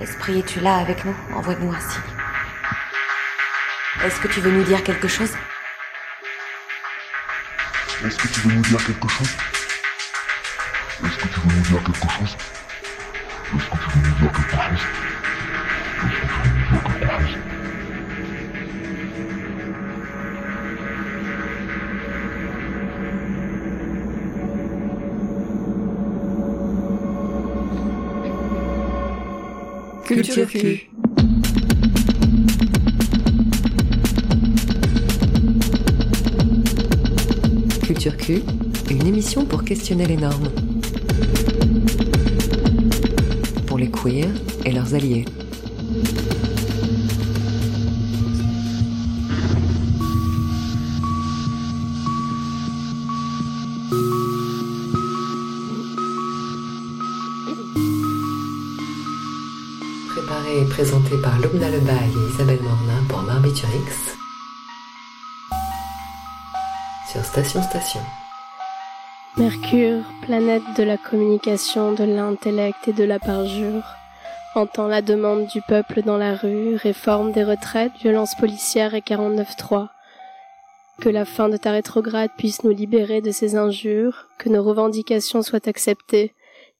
Esprit, es-tu là avec nous? Envoie-nous un signe. Est-ce que tu veux nous dire quelque chose? Est-ce que tu veux nous dire quelque chose? Est-ce que tu veux nous dire quelque chose? Est-ce que tu veux nous dire quelque chose? Est-ce que tu veux nous dire quelque chose Culture Q. Culture Q, une émission pour questionner les normes. Pour les queers et leurs alliés. Présenté par Lubna Lebaille et Isabelle Mornin pour Barbiturix. Sur Station Station. Mercure, planète de la communication, de l'intellect et de la parjure, entend la demande du peuple dans la rue, réforme des retraites, violence policière et 49-3. Que la fin de ta rétrograde puisse nous libérer de ces injures, que nos revendications soient acceptées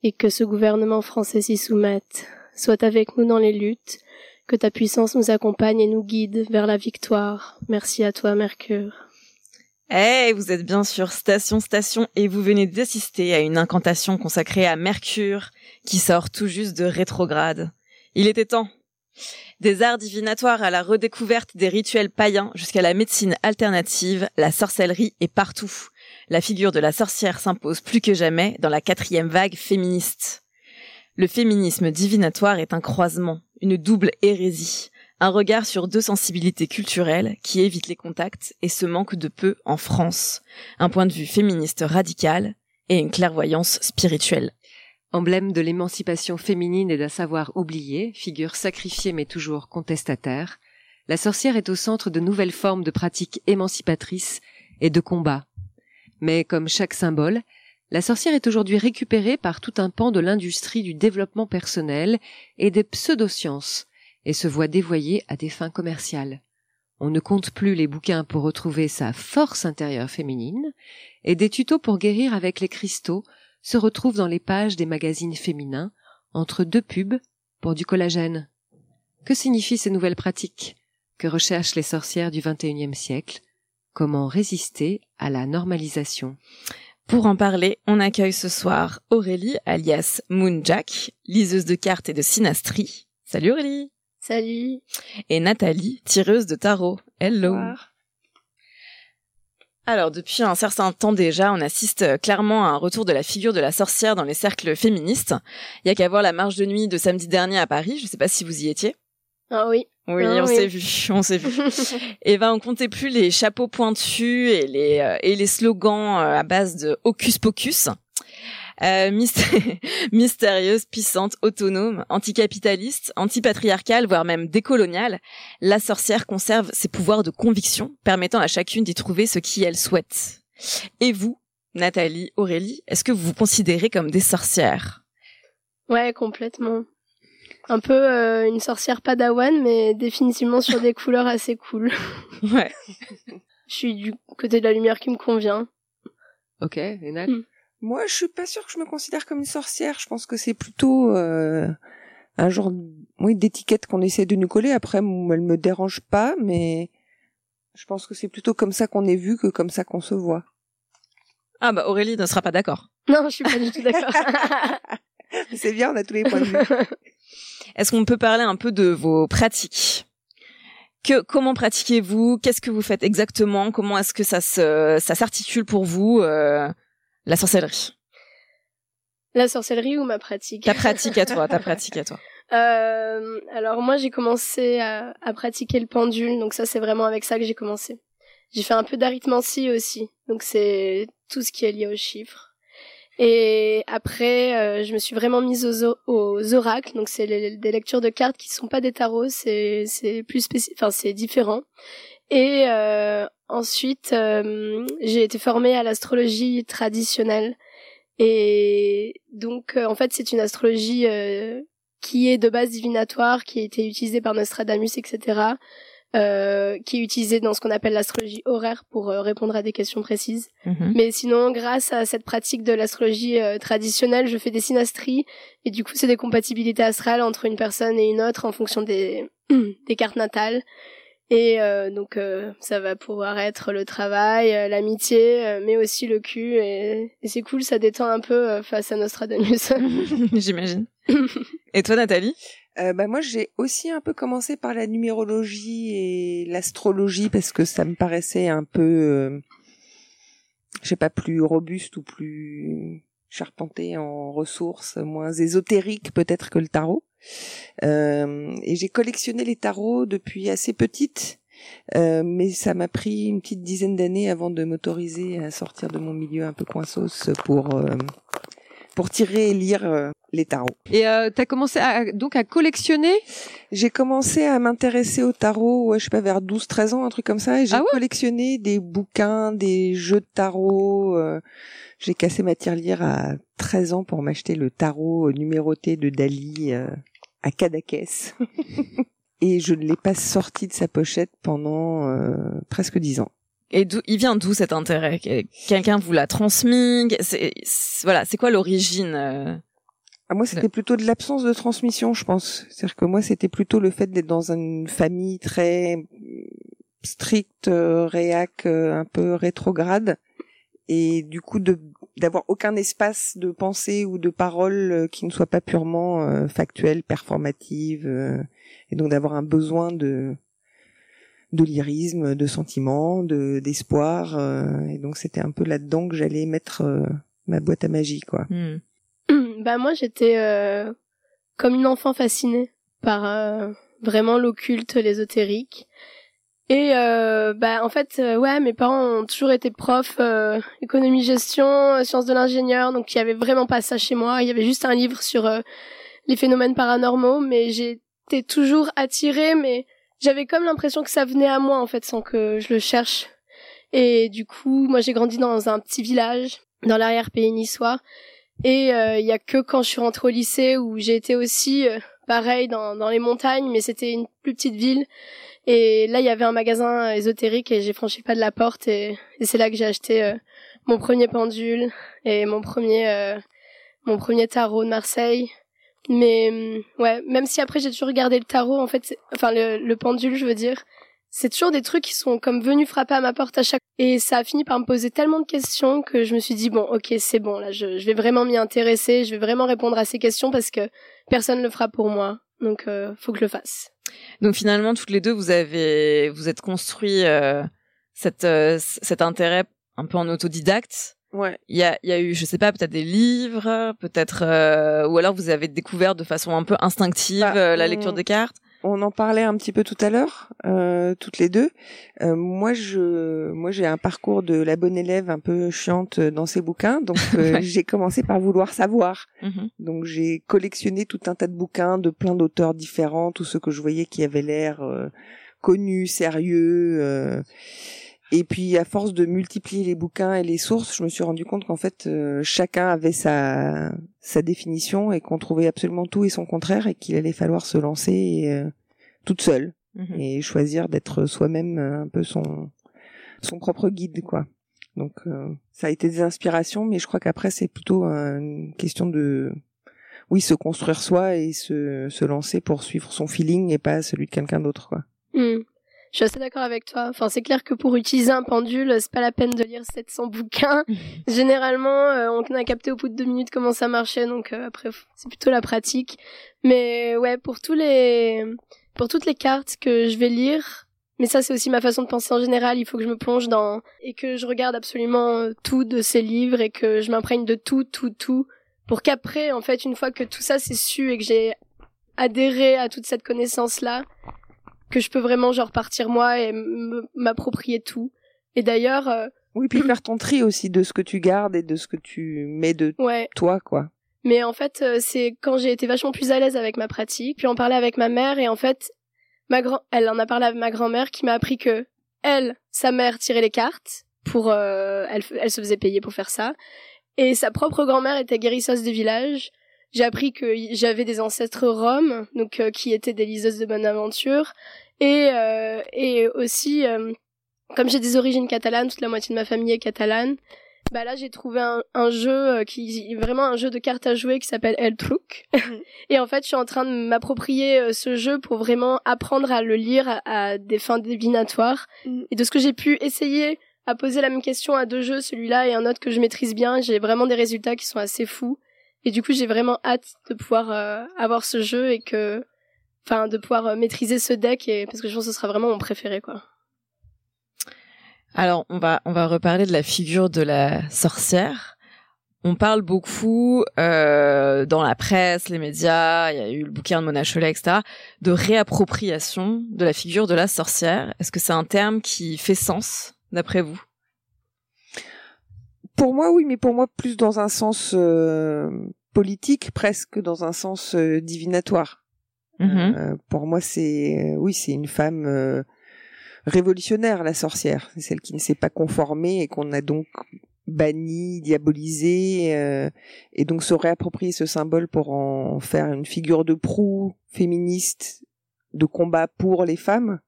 et que ce gouvernement français s'y soumette. Sois avec nous dans les luttes, que ta puissance nous accompagne et nous guide vers la victoire. Merci à toi, Mercure. Eh, vous êtes bien sur Station Station et vous venez d'assister à une incantation consacrée à Mercure qui sort tout juste de rétrograde. Il était temps. Des arts divinatoires à la redécouverte des rituels païens jusqu'à la médecine alternative, la sorcellerie est partout. La figure de la sorcière s'impose plus que jamais dans la quatrième vague féministe. Le féminisme divinatoire est un croisement, une double hérésie, un regard sur deux sensibilités culturelles qui évitent les contacts et se manquent de peu en France, un point de vue féministe radical et une clairvoyance spirituelle. Emblème de l'émancipation féminine et d'un savoir oublié, figure sacrifiée mais toujours contestataire, la sorcière est au centre de nouvelles formes de pratiques émancipatrices et de combats. Mais comme chaque symbole, la sorcière est aujourd'hui récupérée par tout un pan de l'industrie du développement personnel et des pseudosciences, et se voit dévoyée à des fins commerciales. On ne compte plus les bouquins pour retrouver sa force intérieure féminine, et des tutos pour guérir avec les cristaux se retrouvent dans les pages des magazines féminins, entre deux pubs pour du collagène. Que signifient ces nouvelles pratiques? Que recherchent les sorcières du XXIe siècle? Comment résister à la normalisation? Pour en parler, on accueille ce soir Aurélie, alias Moonjack, liseuse de cartes et de synastrie. Salut Aurélie Salut. Et Nathalie, tireuse de tarot. Hello alors, depuis un certain temps déjà, on assiste euh, clairement à un retour de la figure de la sorcière dans les cercles féministes. Il y a qu'à voir la marche de nuit de samedi dernier à Paris. Je sais pas si vous y étiez. Ah oui. Oui, Ah on oui. s'est vu, on s'est vu. et ben, on comptait plus les chapeaux pointus et les euh, et les slogans euh, à base de hocus pocus. Euh, mysté- mystérieuse, puissante, autonome, anticapitaliste, antipatriarcale, voire même décoloniale, la sorcière conserve ses pouvoirs de conviction, permettant à chacune d'y trouver ce qui elle souhaite. Et vous, Nathalie, Aurélie, est-ce que vous vous considérez comme des sorcières? Ouais, complètement. Un peu euh, une sorcière padawan, mais définitivement sur des couleurs assez cool. Ouais. Je suis du côté de la lumière qui me convient. Ok, Lénal Hmm. Moi, je suis pas sûre que je me considère comme une sorcière. Je pense que c'est plutôt euh, un genre, oui, d'étiquette qu'on essaie de nous coller. Après, elle me dérange pas, mais je pense que c'est plutôt comme ça qu'on est vu que comme ça qu'on se voit. Ah bah Aurélie ne sera pas d'accord. Non, je suis pas du tout d'accord. C'est bien, on a tous les points de vue. Est-ce qu'on peut parler un peu de vos pratiques? Que, comment pratiquez-vous? Qu'est-ce que vous faites exactement? Comment est-ce que ça se, ça s'articule pour vous euh, la sorcellerie? La sorcellerie ou ma pratique? Ta pratique à toi, ta pratique à toi. Euh, alors moi j'ai commencé à, à pratiquer le pendule, donc ça c'est vraiment avec ça que j'ai commencé. J'ai fait un peu d'arithmancie aussi, donc c'est tout ce qui est lié aux chiffres. Et après euh, je me suis vraiment mise aux, aux oracles, donc c'est des lectures de cartes qui sont pas des tarots, c'est c'est plus spécifique, enfin c'est différent. Et euh, ensuite euh, j'ai été formée à l'astrologie traditionnelle. Et donc, euh, en fait, c'est une astrologie euh, qui est de base divinatoire, qui a été utilisé par Nostradamus, etc., euh, qui est utilisé dans ce qu'on appelle l'astrologie horaire pour euh, répondre à des questions précises. Mhm. Mais sinon, grâce à cette pratique de l'astrologie euh, traditionnelle, je fais des synastries et du coup, c'est des compatibilités astrales entre une personne et une autre en fonction des des cartes natales. Et euh, donc, euh, ça va pouvoir être le travail, euh, l'amitié, mais aussi le cul. Et, et c'est cool, ça détend un peu face à Nostradamus. J'imagine. Et toi, Nathalie? Euh, bah moi j'ai aussi un peu commencé par la numérologie et l'astrologie parce que ça me paraissait un peu, euh, je sais pas, plus robuste ou plus charpenté en ressources, moins ésotérique peut-être que le tarot. Euh, et j'ai collectionné les tarots depuis assez petite, euh, mais ça m'a pris une petite dizaine d'années avant de m'autoriser à sortir de mon milieu un peu coinsos pour euh, pour tirer et lire euh, les tarots. Et euh, t'as commencé à, donc à collectionner? J'ai commencé à m'intéresser au tarot, ouais, je sais pas, vers 12-13 ans, un truc comme ça, et j'ai Ah ouais? collectionné des bouquins, des jeux de tarot. euh, j'ai cassé ma tirelire à 13 ans pour m'acheter le tarot numéroté de Dali euh, à Cadaquès. et je ne l'ai pas sorti de sa pochette pendant euh, presque 10 ans. Et d'où il vient d'où cet intérêt? Que- Quelqu'un vous l'a transmis? C'est voilà, c'est quoi l'origine euh? Ah, moi, c'était plutôt de l'absence de transmission, je pense. C'est-à-dire que moi, c'était plutôt le fait d'être dans une famille très euh, stricte, euh, réac, euh, un peu rétrograde, et du coup de d'avoir aucun espace de pensée ou de parole qui ne soit pas purement factuelle, performative, et donc d'avoir un besoin de de lyrisme, de sentiment, de d'espoir, euh, et donc c'était un peu là-dedans que j'allais mettre euh, ma boîte à magie, quoi. Hmm. bah moi j'étais euh, comme une enfant fascinée par euh, vraiment l'occulte, l'ésotérique. Et euh, bah en fait euh, ouais mes parents ont toujours été profs euh, économie gestion sciences de l'ingénieur donc il y avait vraiment pas ça chez moi il y avait juste un livre sur euh, les phénomènes paranormaux mais j'étais toujours attirée mais j'avais comme l'impression que ça venait à moi en fait sans que je le cherche et du coup moi j'ai grandi dans un petit village dans l'arrière-pays niçois et euh, il y a que quand je suis rentrée au lycée où j'ai été aussi euh, pareil dans, dans les montagnes, mais c'était une plus petite ville. Et là, il y avait un magasin ésotérique et j'ai franchi pas de la porte et, et c'est là que j'ai acheté euh, mon premier pendule et mon premier euh, mon premier tarot de Marseille. Mais hum, ouais, même si après j'ai toujours regardé le tarot, en fait, enfin le, le pendule, je veux dire, c'est toujours des trucs qui sont comme venus frapper à ma porte à chaque et ça a fini par me poser tellement de questions que je me suis dit bon ok c'est bon là je, vais vraiment m'y intéresser je vais vraiment répondre à ces questions parce que personne le fera pour moi. Donc euh, faut que je le fasse. Donc finalement, toutes les deux, vous avez, vous êtes construit euh, euh, cet intérêt un peu en autodidacte. Ouais. Il y a, y a eu, je sais pas, peut-être des livres, peut-être, euh, ou alors vous avez découvert de façon un peu instinctive Bah, euh, la on- lecture des cartes. On en parlait un petit peu tout à l'heure, euh, toutes les deux. Euh, moi, je, moi, j'ai un parcours de la bonne élève un peu chiante dans ses bouquins, donc euh, Ouais. j'ai commencé par vouloir savoir. Mhm. Donc j'ai collectionné tout un tas de bouquins de plein d'auteurs différents, tous ceux que je voyais qui avaient l'air euh, connus, sérieux. Et puis à force de multiplier les bouquins et les sources, je me suis rendu compte qu'en fait euh, chacun avait sa sa définition et qu'on trouvait absolument tout et son contraire et qu'il allait falloir se lancer euh, toute seule Mhm. et choisir d'être soi-même euh, un peu son son propre guide quoi. Donc euh, ça a été des inspirations, mais je crois qu'après c'est plutôt une question de oui se construire soi et se se lancer pour suivre son feeling et pas celui de quelqu'un d'autre quoi. Hmm. Je suis assez d'accord avec toi. Enfin, c'est clair que pour utiliser un pendule, c'est pas la peine de lire 700 bouquins. Généralement, euh, on a capté au bout de deux minutes comment ça marchait, donc euh, après, c'est plutôt la pratique. Mais ouais, pour tous les, pour toutes les cartes que je vais lire, mais ça c'est aussi ma façon de penser en général. Il faut que je me plonge dans et que je regarde absolument euh, tout de ces livres et que je m'imprègne de tout, tout, tout, pour qu'après, en fait, une fois que tout ça c'est su et que j'ai adhéré à toute cette connaissance là que je peux vraiment genre partir moi et m'approprier tout. Et d'ailleurs, euh, Oui, puis faire ton tri aussi de ce que tu gardes et de ce que tu mets de ouais. toi quoi. Mais en fait, euh, c'est quand j'ai été vachement plus à l'aise avec ma pratique, puis en parler avec ma mère et en fait, ma grand, elle en a parlé avec ma grand-mère qui m'a appris que elle, sa mère tirait les cartes pour, euh, elle, elle se faisait payer pour faire ça, et sa propre grand-mère était guérisseuse du village. J'ai appris que j'avais des ancêtres roms, donc qui étaient des liseuses de bonne aventure, et et aussi comme j'ai des origines catalanes, toute la moitié de ma famille est catalane. Bah là, j'ai trouvé un, un, jeu qui est vraiment un jeu de cartes à jouer qui s'appelle El Truc. et en fait, je suis en train de m'approprier ce jeu pour vraiment apprendre à le lire à, des fins divinatoires. Mm. Et de ce que j'ai pu essayer à poser la même question à deux jeux, celui-là et un autre que je maîtrise bien, j'ai vraiment des résultats qui sont assez fous. Et du coup, j'ai vraiment hâte de pouvoir euh, avoir ce jeu et que, enfin, de pouvoir euh, maîtriser ce deck et parce que je pense que ce sera vraiment mon préféré, quoi. Alors, on va on va reparler de la figure de la sorcière. On parle beaucoup euh, dans la presse, les médias, il y a eu le bouquin de Mona Chollet, etc., de réappropriation de la figure de la sorcière. Est-ce que c'est un terme qui fait sens, d'après vous? Pour moi, oui, mais pour moi, plus dans un sens euh, politique, presque dans un sens euh, divinatoire. Mm-hmm. Euh, pour moi, c'est oui, c'est une femme révolutionnaire, la sorcière. C'est celle qui ne s'est pas conformée et qu'on a donc banni, diabolisé, euh, et donc se réapproprier ce symbole pour en faire une figure de proue féministe de combat pour les femmes.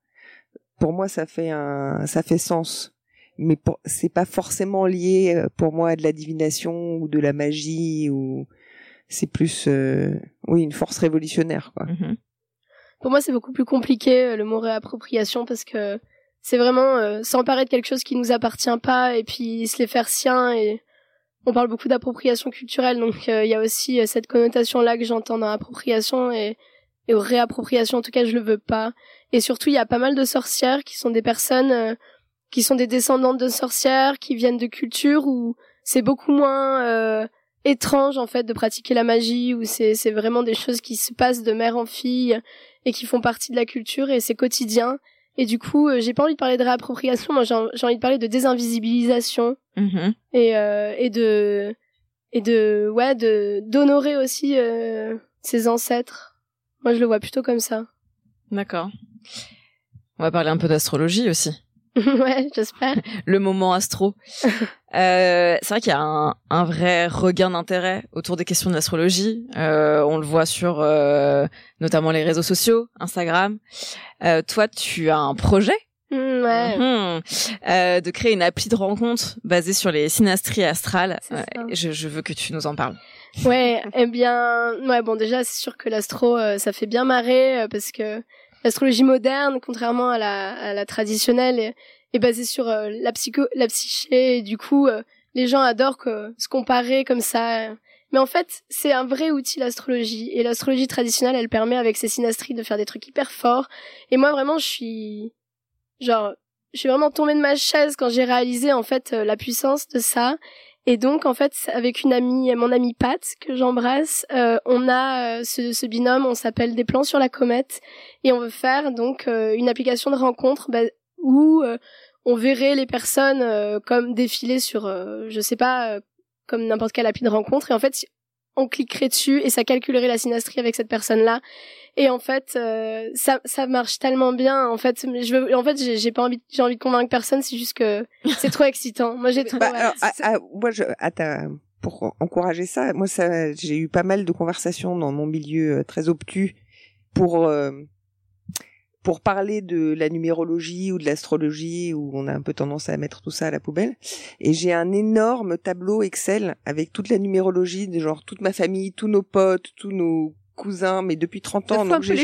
Pour moi, ça fait un, ça fait sens. Mais c'est pas forcément lié euh, pour moi à de la divination ou de la magie ou c'est plus, euh, oui, une force révolutionnaire, quoi. Mm-hmm. Pour moi, c'est beaucoup plus compliqué le mot réappropriation parce que c'est vraiment euh, s'emparer de quelque chose qui nous appartient pas et puis se les faire sien et on parle beaucoup d'appropriation culturelle donc euh, il y a aussi euh, cette connotation là que j'entends dans appropriation et et réappropriation en tout cas je le veux pas et surtout il y a pas mal de sorcières qui sont des personnes qui sont des descendantes de sorcières qui viennent de cultures où c'est beaucoup moins étrange en fait de pratiquer la magie où c'est c'est vraiment des choses qui se passent de mère en fille et qui font partie de la culture et c'est quotidien et du coup, euh, j'ai pas envie de parler de réappropriation, moi j'ai envie de parler de désinvisibilisation mm-hmm. et euh, et de et de ouais de d'honorer aussi euh, ses ancêtres. Moi je le vois plutôt comme ça. D'accord. On va parler un peu d'astrologie aussi. ouais, j'espère. Le moment astro. euh, c'est vrai qu'il y a un, un vrai regain d'intérêt autour des questions de l'astrologie. Euh, on le voit sur euh, notamment les réseaux sociaux, Instagram. Toi, tu as un projet mm, ouais. Mhm. euh, de créer une appli de rencontre basée sur les synastries astrales. Je, je, veux que tu nous en parles. Ouais, eh bien, ouais, bon, déjà, c'est sûr que l'astro, euh, ça fait bien marrer parce que l'astrologie moderne, contrairement à la, à la traditionnelle, est, basée sur euh, la psycho, la psyché. Et du coup, euh, les gens adorent que, se comparer comme ça. Mais en fait, c'est un vrai outil l'astrologie. Et l'astrologie traditionnelle, elle permet avec ses synastries de faire des trucs hyper forts. Et moi, vraiment, je suis genre, je suis vraiment tombée de ma chaise quand j'ai réalisé en fait euh, la puissance de ça. Et donc, en fait, avec une amie, mon amie Pat, que j'embrasse, euh, on a euh, ce, ce, binôme, on s'appelle Des plans sur la comète, et on veut faire donc euh, une application de rencontre bah, où on verrait les personnes comme défiler sur, je sais pas, comme n'importe quelle appli de rencontre, et en fait, on cliquerait dessus et ça calculerait la synastrie avec cette personne-là. Et en fait, euh, ça, ça marche tellement bien. En fait, je veux, en fait, j'ai pas envie, j'ai envie de convaincre personne. C'est juste que c'est trop excitant. Moi, j'ai trop. Bah, alors, moi, je, pour encourager ça, moi, ça, j'ai eu pas mal de conversations dans mon milieu euh, très obtus pour euh, pour parler de la numérologie ou de l'astrologie où on a un peu tendance à mettre tout ça à la poubelle et j'ai un énorme tableau Excel avec toute la numérologie de genre toute ma famille, tous nos potes, tous nos cousin, mais depuis 30 ans. Donc j'ai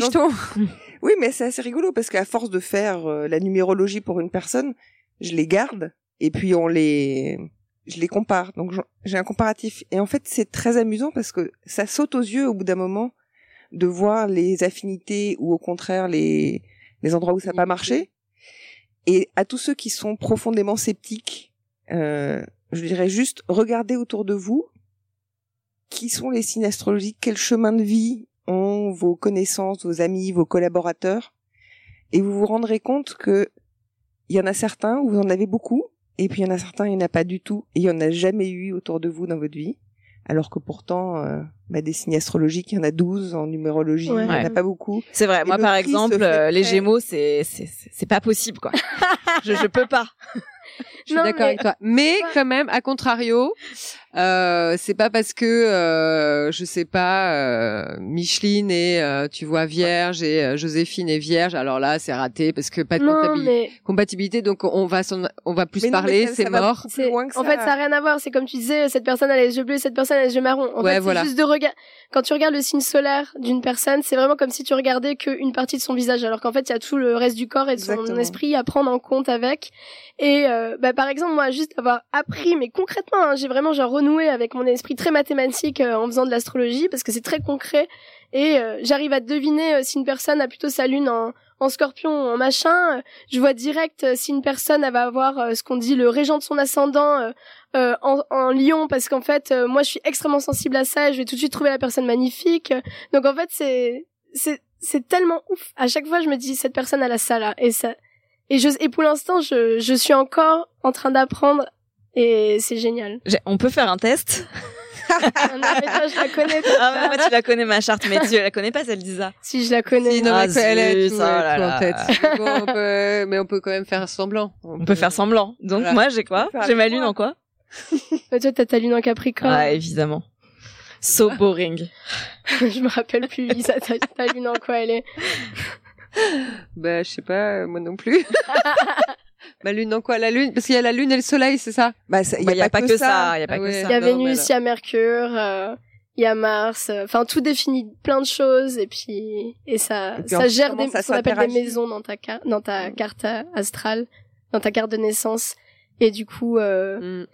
oui, mais c'est assez rigolo parce qu'à force de faire euh, la numérologie pour une personne, je les garde et puis on les, je les compare. Donc j'ai un comparatif et en fait c'est très amusant parce que ça saute aux yeux au bout d'un moment de voir les affinités ou au contraire les les endroits où ça n'a pas marché. Et à tous ceux qui sont profondément sceptiques, euh, je dirais juste regardez autour de vous qui sont les signes astrologiques, quel chemin de vie ont vos connaissances, vos amis, vos collaborateurs, et vous vous rendrez compte que il y en a certains où vous en avez beaucoup, et puis il y en a certains il n'y en a pas du tout, et il y en a jamais eu autour de vous dans votre vie, alors que pourtant euh, bah, des signes astrologiques il y en a 12 en numérologie, il n'y en a pas beaucoup. C'est vrai, moi par exemple euh, les Gémeaux c'est c'est c'est pas possible quoi. je je peux pas. Je suis d'accord avec toi. Mais quand même, à contrario, Euh, c'est pas parce que euh, je sais pas euh, Micheline est euh, tu vois vierge et euh, Joséphine est vierge alors là c'est raté parce que pas de Non, comptabil- mais compatibilité donc on va s'en- on va plus Mais parler c'est mort loin que en fait, ça n'a rien à voir. C'est comme tu disais, cette personne a les yeux bleus, cette personne a les yeux marrons. En Ouais, fait, voilà. juste de. Quand tu regardes le signe solaire d'une personne, c'est vraiment comme si tu regardais qu'une partie de son visage, alors qu'en fait, il y a tout le reste du corps et de son Exactement. esprit à prendre en compte avec. Et euh, bah, par exemple, moi, juste avoir appris, mais concrètement, hein, j'ai vraiment genre renoué avec mon esprit très mathématique euh, en faisant de l'astrologie parce que c'est très concret et euh, j'arrive à deviner euh, si une personne a plutôt sa lune en, en scorpion en machin. Je vois direct si une personne elle va avoir ce qu'on dit le régent de son ascendant euh, en, en lion parce qu'en fait moi je suis extrêmement sensible à ça et je vais tout de suite trouver la personne magnifique. Donc en fait c'est c'est c'est tellement ouf. À chaque fois je me dis cette personne elle a ça là et ça et je et pour l'instant je je suis encore en train d'apprendre et c'est génial. On peut faire un test? Non, mais toi, je la connais. Ah, mais moi, tu la connais, ma charte, mais tu la connais pas, celle d'Isa. Si je la connais. Si, non, Ah, mais elle a zut, tout, là tout en tête. Bon, on peut- mais on peut quand même faire semblant. On peut faire semblant. Donc, Voilà. moi, j'ai quoi? J'ai ma lune en quoi? Mais toi t'as ta lune en Capricorne. Ah, évidemment. So boring. je me rappelle plus. Lisa, ta, ta lune en quoi elle est Bah, je sais pas, moi non plus. Ma lune dans quoi? La lune Parce qu'il y a la lune et le soleil, c'est ça? Bah, il Bah, y a, pas, que ça. Il y a pas Ah que ça. Il y a Vénus, il y a Mercure, euh, il y a Mars. euh, Enfin, tout définit plein de choses et puis et ça Et puis, ça gère des, ça ce qu'on appelle des maisons dans ta ca- dans ta carte euh, astrale, dans ta carte de naissance. Et du coup, euh, Mm.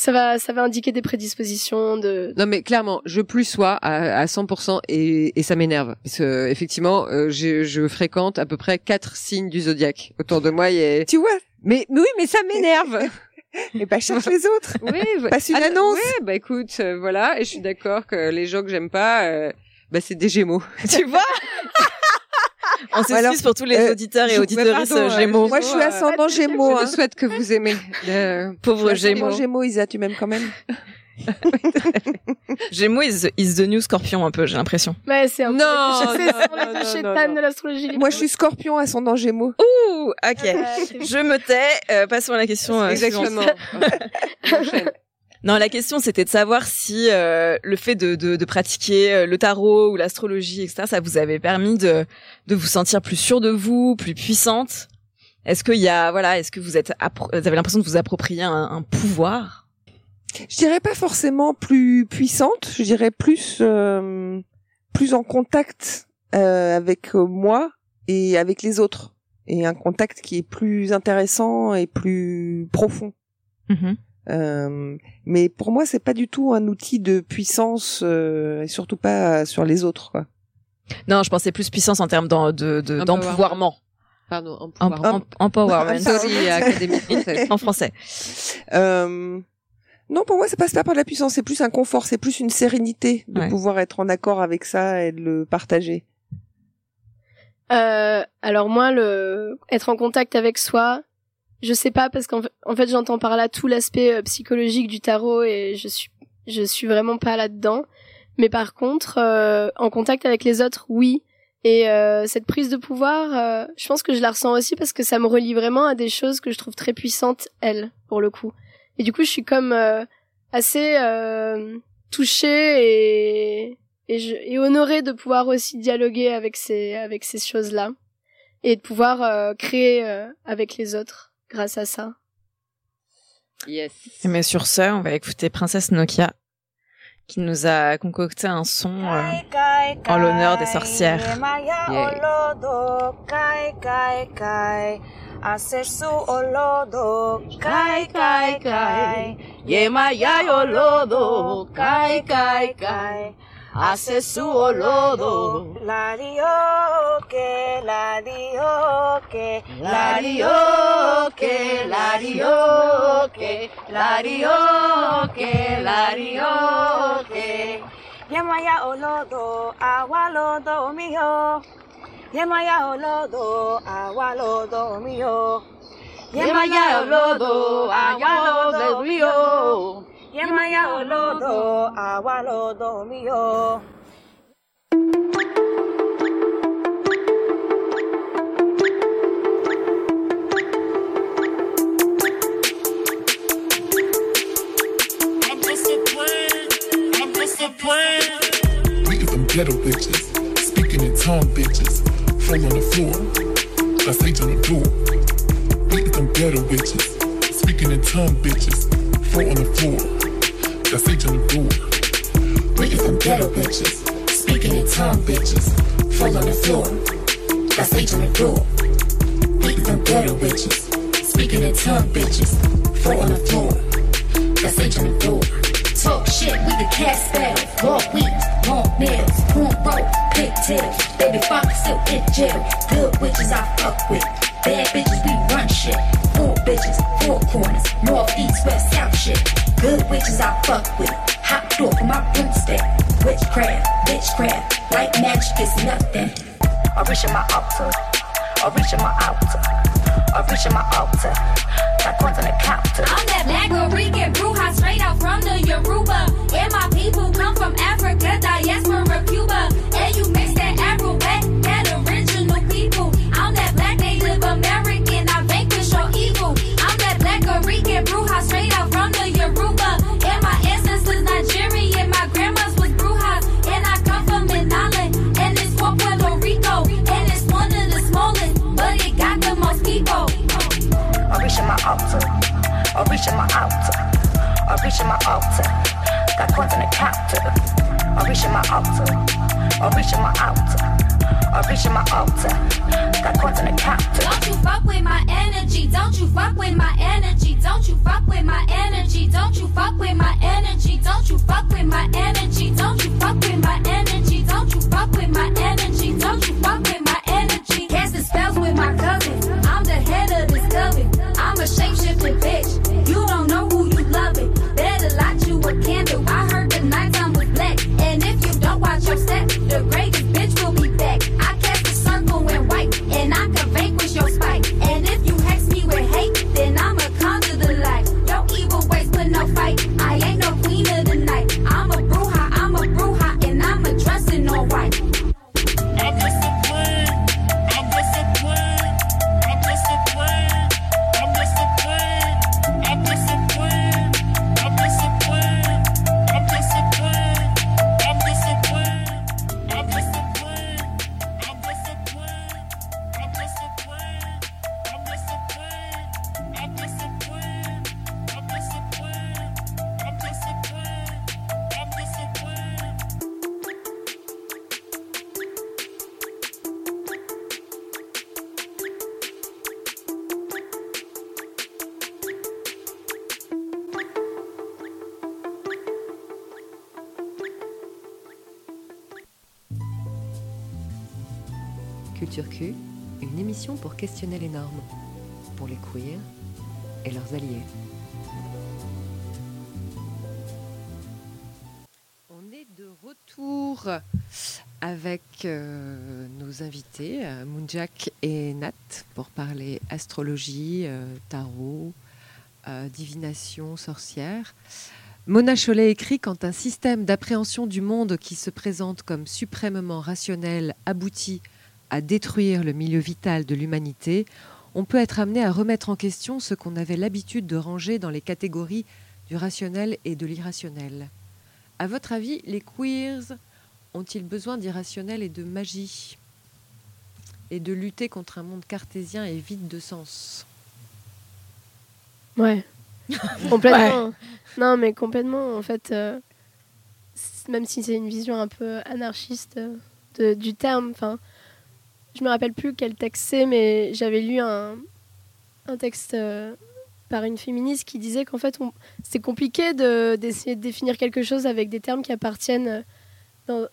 Ça va ça va indiquer des prédispositions de. Non mais clairement, je plus sois à, à 100% et, et ça m'énerve. Parce que effectivement, euh, je, je fréquente à peu près quatre signes du zodiaque autour de moi. Il y a... Tu vois Mais, mais oui, mais ça m'énerve. Et bah, cherche les autres. oui, bah- Passe une Ah, annonce. Ouais, bah écoute, euh, voilà. Et je suis d'accord que les gens que j'aime pas, euh, bah c'est des Gémeaux. Tu vois? On s'excuse Alors, pour tous les euh, auditeurs et je- auditrices euh, Gémeaux. Moi, je suis euh, ascendant je Gémeaux. ne Hein. souhaite que vous aimez. Euh, Pauvres Gémeaux. Gémeaux. Gémeaux, Isa, tu m'aimes quand même? Gémeaux is, is the new scorpion un peu, j'ai l'impression. Ouais, c'est un Non, peu c'est non, non. de l'astrologie. Moi, je suis scorpion, ascendant Gémeaux. Ouh, ok. Ouais, c'est- Je me tais. Euh, passons à la question euh, suivante. exactement. Non, la question c'était de savoir si euh, le fait de, de, de pratiquer euh, le tarot ou l'astrologie, etc., ça vous avait permis de, de vous sentir plus sûre de vous, plus puissante. Est-ce qu'il y a, voilà, est-ce que vous êtes, vous avez l'impression de vous approprier un, un pouvoir? Je dirais pas forcément plus puissante, je dirais plus euh, plus en contact euh, avec euh, moi et avec les autres et un contact qui est plus intéressant et plus profond. Euh, mais pour moi, c'est pas du tout un outil de puissance euh, et surtout pas sur les autres. Quoi. Non, je pensais plus puissance en termes d'en- de, de, Empowerment. d'empouvoirment. Pardon, Empowerment. Sorry, Académie française. en français. Euh, non, pour moi, ça passe pas par la puissance, c'est plus un confort, c'est plus une sérénité de Ouais. pouvoir être en accord avec ça et de le partager. Euh, alors moi, le être en contact avec soi, je sais pas parce qu'en fait, en fait, j'entends par là tout l'aspect euh, psychologique du tarot et je suis je suis vraiment pas là-dedans. Mais par contre, euh, en contact avec les autres, oui. Et euh, cette prise de pouvoir, euh, je pense que je la ressens aussi parce que ça me relie vraiment à des choses que je trouve très puissantes, elles, pour le coup. Et du coup, je suis comme euh, assez euh, touchée et et, je, et honorée de pouvoir aussi dialoguer avec ces avec ces choses-là et de pouvoir créer avec les autres grâce à ça. Yes. Mais sur ce, on va écouter Princesse Nokia qui nous a concocté un son euh, en l'honneur des sorcières. Hace su olodo, la que, la que, la que, la que, la que, la que. Olodo, agua lodo mío. Yemaya olodo, agua lodo mío. Yemaya olodo, agua lodo mío. Yemaya olodo, awalodo mio. Bleeding from ghetto bitches, speaking in tongue bitches, fall on the floor, I say to the door. Bleeding them ghetto bitches, speaking in tongue bitches, fall on the floor that's on the door. Beat them ghetto bitches, speaking in tongue bitches, fall on the floor, that's on the door. Beat them ghetto bitches, speaking in tongue bitches, fall on the floor, that's on the door. Talk shit, we the cast spell. Long weeds, long nails, corn rope, pigtails. Baby funk still in jail. Good witches I fuck with. Bad bitches, we run shit. Four bitches, four corners. North, east, west, south shit. Good witches I fuck with. Hot door for my broomstick. Witchcraft, witchcraft. White magic is nothing. I reach in my altar. I reach in my altar. I reach in my altar. Coins on the counter. I'm that black Rican bruja straight out from the Yoruba. And my people come from Africa, diaspora, Cuba. Altar. I reach in my altar. I reach in my altar. Got coins on the counter. I reach in my altar. I reach in my altar. I reach in my altar. Got coins on the counter. Don't you fuck with my energy. Don't you fuck with my energy. Don't you fuck with my energy. Don't you fuck with my energy. Don't you fuck with my energy. Don't you fuck with my energy. Don't you fuck with my energy. Your step, the greatest Une émission pour questionner les normes, pour les queers et leurs alliés. On est de retour avec euh, nos invités, euh, Moonjack et Nat, pour parler astrologie, euh, tarot, divination, sorcière. Mona Chollet écrit quand un système d'appréhension du monde qui se présente comme suprêmement rationnel aboutit à détruire le milieu vital de l'humanité, on peut être amené à remettre en question ce qu'on avait l'habitude de ranger dans les catégories du rationnel et de l'irrationnel. À votre avis, les queers ont-ils besoin d'irrationnel et de magie et de lutter contre un monde cartésien et vide de sens? Ouais. complètement. Non, mais complètement. En fait, euh, même si c'est une vision un peu anarchiste euh, de- du terme, enfin, je me rappelle plus quel texte c'est, mais j'avais lu un, texte euh, par une féministe qui disait qu'en fait, c'est compliqué de- d'essayer de définir quelque chose avec des termes qui appartiennent euh,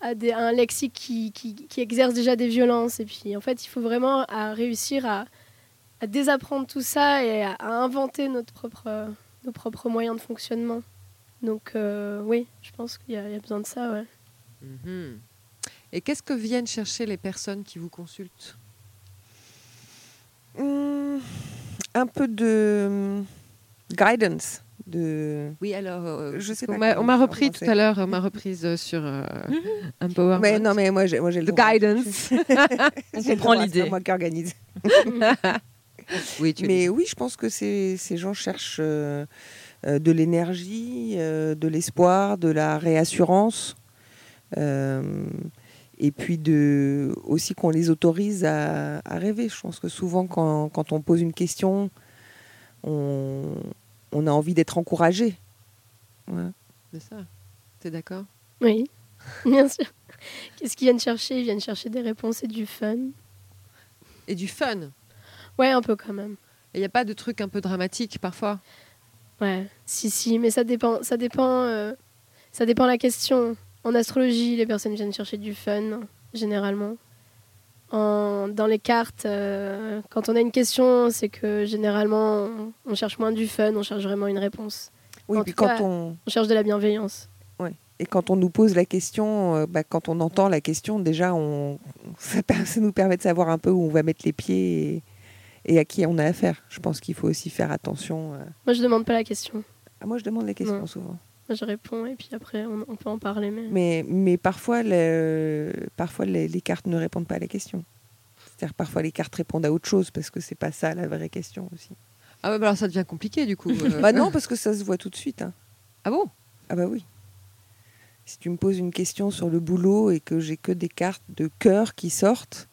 à, un lexique qui, exerce déjà des violences. Et puis, en fait, il faut vraiment réussir à, désapprendre tout ça et à, inventer notre propre, nos propres moyens de fonctionnement. Donc, euh, oui, je pense qu'il y, a besoin de ça, ouais. Mhm. Et qu'est-ce que viennent chercher les personnes qui vous consultent Hum, un peu de hum, guidance. De... Oui, alors, euh, Je sais on pas m'a- on m'a repris tout à l'heure, on m'a reprise euh, sur euh, Empowerment. Mais non, mais moi j'ai, moi j'ai le The guidance. On comprend c'est l'idée. pas moi qui organise. oui, tu Mais oui, je pense que ces, ces gens cherchent euh, de l'énergie, euh, de l'espoir, de la réassurance. Et puis de, aussi qu'on les autorise à, à rêver. Je pense que souvent, quand, quand on pose une question, on, on a envie d'être encouragé. Ouais. C'est ça. T'es d'accord? Oui, bien sûr. Qu'est-ce qu'ils viennent chercher? Ils viennent chercher des réponses et du fun. Et du fun? Ouais, un peu quand même. Et il n'y a pas de trucs un peu dramatiques parfois? Ouais, si, si, mais ça dépend. Ça dépend, euh, ça dépend la question. En astrologie, les personnes viennent chercher du fun, généralement. En, dans les cartes, euh, quand on a une question, c'est que généralement, on, on cherche moins du fun, on cherche vraiment une réponse. Oui, En puis quand cas, on, On cherche de la bienveillance. et quand on nous pose la question, euh, bah, quand on entend la question, déjà, on, ça, ça nous permet de savoir un peu où on va mettre les pieds et, et à qui on a affaire. Je pense qu'il faut aussi faire attention. euh. Moi, je demande pas la question. Ah, moi, je demande la question Non. souvent. Je réponds et puis après, on, on peut en parler. Mais... Mais, mais parfois, le- parfois les, les cartes ne répondent pas à la question. C'est-à-dire parfois les cartes répondent à autre chose parce que c'est pas ça la vraie question aussi. Ah ouais, bah alors ça devient compliqué du coup. euh. Bah non, parce que ça se voit tout de suite. hein. Ah bon? Ah bah oui. Si tu me poses une question sur le boulot et que j'ai que des cartes de cœur qui sortent,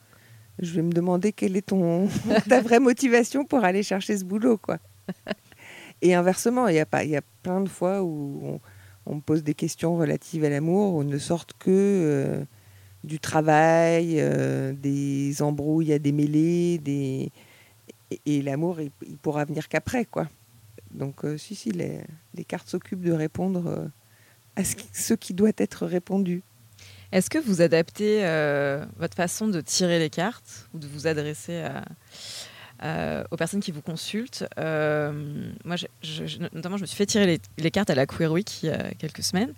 je vais me demander quelle est ton ta vraie motivation pour aller chercher ce boulot, quoi. Et inversement, il y a y a plein de fois où on, me pose des questions relatives à l'amour où ne sortent que euh, du travail, euh, des embrouilles à démêler, des et, et l'amour, il, il pourra venir qu'après, quoi. Donc, euh, si, si, les, les cartes s'occupent de répondre à ce qui, doit être répondu. Est-ce que vous adaptez votre façon de tirer les cartes ou de vous adresser à- à- aux personnes qui vous consultent Euh, Moi, je- je- je- notamment, je me suis fait tirer les, les cartes à la Queer Week il y a quelques semaines.